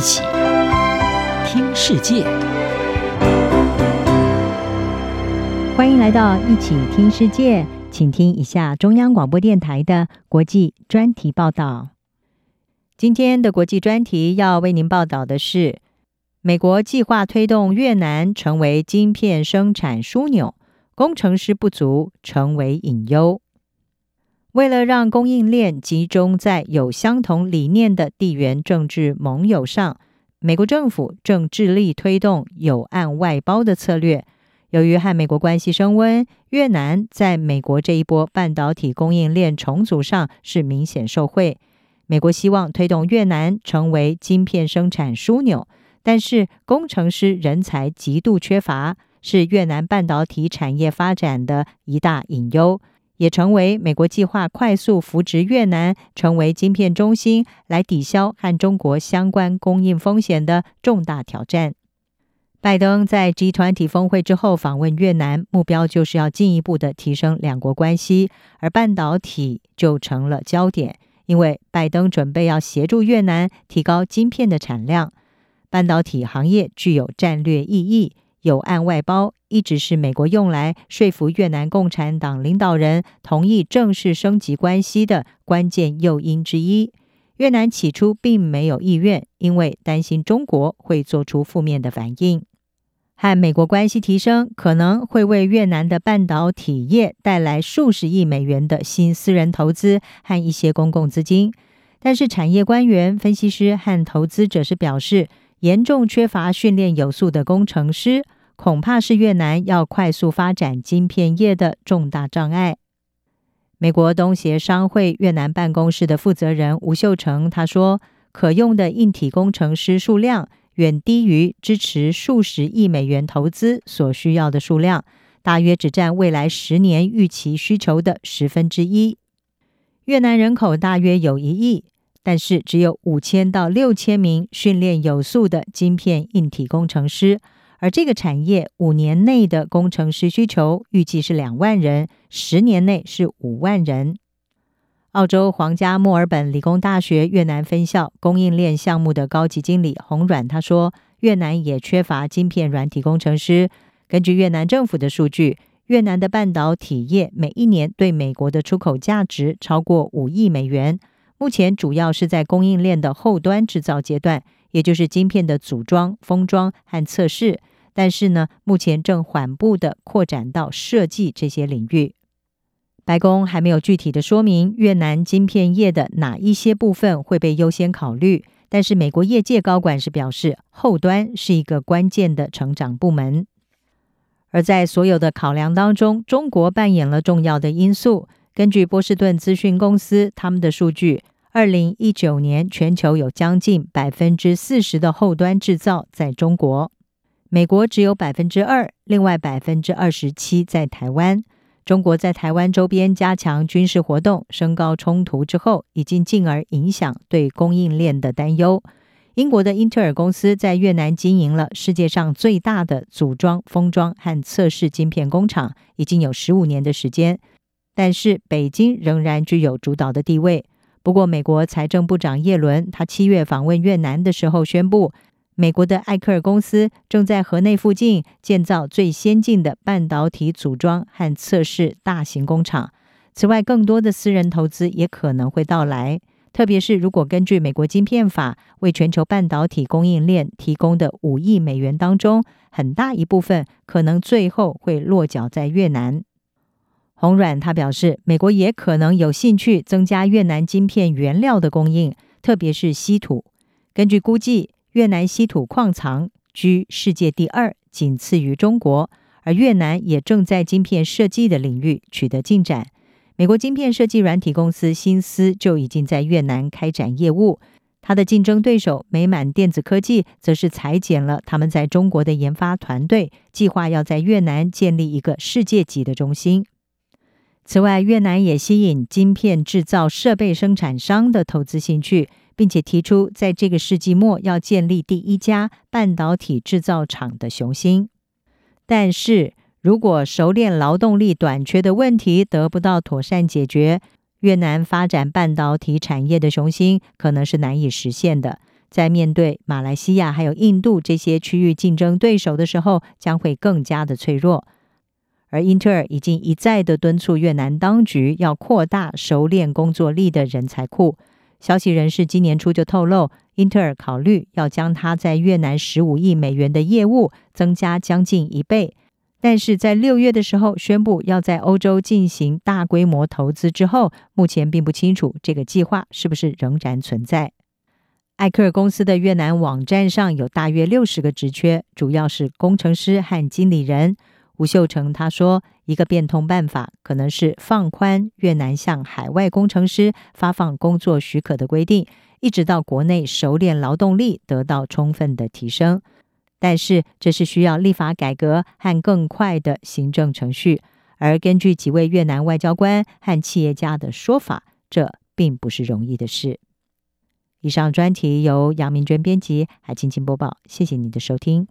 一起听世界，欢迎来到一起听世界，请听一下中央广播电台的国际专题报道。今天的国际专题要为您报道的是，美国计划推动越南成为晶片生产枢纽，工程师不足成为隐忧。为了让供应链集中在有相同理念的地缘政治盟友上，美国政府正致力推动有案外包的策略。由于和美国关系升温，越南在美国这一波半导体供应链重组上是明显受惠。美国希望推动越南成为晶片生产枢纽，但是工程师人才极度缺乏，是越南半导体产业发展的一大隐忧。也成为美国计划快速扶植越南成为晶片中心，来抵消和中国相关供应风险的重大挑战。拜登在 G20 峰会之后访问越南，目标就是要进一步的提升两国关系，而半导体就成了焦点，因为拜登准备要协助越南提高晶片的产量。半导体行业具有战略意义。有案外包一直是美国用来说服越南共产党领导人同意正式升级关系的关键诱因之一。越南起初并没有意愿，因为担心中国会做出负面的反应。和美国关系提升可能会为越南的半导体业带来数十亿美元的新私人投资和一些公共资金。但是，产业官员、分析师和投资者是表示，严重缺乏训练有素的工程师，恐怕是越南要快速发展晶片业的重大障碍。美国东协商会越南办公室的负责人吴秀成他说：“可用的硬体工程师数量远低于支持数十亿美元投资所需要的数量，大约只占未来十年预期需求的十分之一。越南人口大约有一亿。”但是只有五千到六千名训练有素的晶片硬体工程师，而这个产业五年内的工程师需求预计是两万人，十年内是五万人。澳洲皇家墨尔本理工大学越南分校供应链项目的高级经理洪软他说，越南也缺乏晶片软体工程师。根据越南政府的数据，越南的半导体业每一年对美国的出口价值超过五亿美元。目前主要是在供应链的后端制造阶段，也就是晶片的组装、封装和测试。但是呢，目前正缓步的扩展到设计这些领域。白宫还没有具体的说明越南晶片业的哪一些部分会被优先考虑。但是美国业界高管是表示，后端是一个关键的成长部门。而在所有的考量当中，中国扮演了重要的因素。根据波士顿资讯公司他们的数据。二零一九年，全球有将近百分之四十的后端制造在中国，美国只有百分之二，另外百分之二十七在台湾。中国在台湾周边加强军事活动，升高冲突之后，已经进而影响对供应链的担忧。英国的英特尔公司在越南经营了世界上最大的组装、封装和测试晶片工厂，已经有十五年的时间，但是北京仍然具有主导的地位。不过，美国财政部长耶伦他七月访问越南的时候宣布，美国的艾克尔公司正在河内附近建造最先进的半导体组装和测试大型工厂。此外，更多的私人投资也可能会到来，特别是如果根据美国晶片法为全球半导体供应链提供的五亿美元当中，很大一部分可能最后会落脚在越南。红软他表示，美国也可能有兴趣增加越南晶片原料的供应，特别是稀土。根据估计，越南稀土矿藏居世界第二，仅次于中国。而越南也正在晶片设计的领域取得进展。美国晶片设计软体公司新思就已经在越南开展业务，它的竞争对手美满电子科技则是裁减了他们在中国的研发团队，计划要在越南建立一个世界级的中心。此外，越南也吸引晶片制造设备生产商的投资兴趣，并且提出在这个世纪末要建立第一家半导体制造厂的雄心。但是如果熟练劳动力短缺的问题得不到妥善解决，越南发展半导体产业的雄心可能是难以实现的。在面对马来西亚还有印度这些区域竞争对手的时候，将会更加的脆弱。而英特尔已经一再的敦促越南当局要扩大熟练工作力的人才库。消息人士今年初就透露，英特尔考虑要将他在越南十五亿美元的业务增加将近一倍。但是在六月的时候宣布要在欧洲进行大规模投资之后，目前并不清楚这个计划是不是仍然存在。艾克尔公司的越南网站上有大约六十个职缺，主要是工程师和经理人。吴秀成他说，一个变通办法可能是放宽越南向海外工程师发放工作许可的规定，一直到国内熟练劳动力得到充分的提升。但是这是需要立法改革和更快的行政程序，而根据几位越南外交官和企业家的说法，这并不是容易的事。以上专题由杨明娟编辑，海青青播报，谢谢你的收听。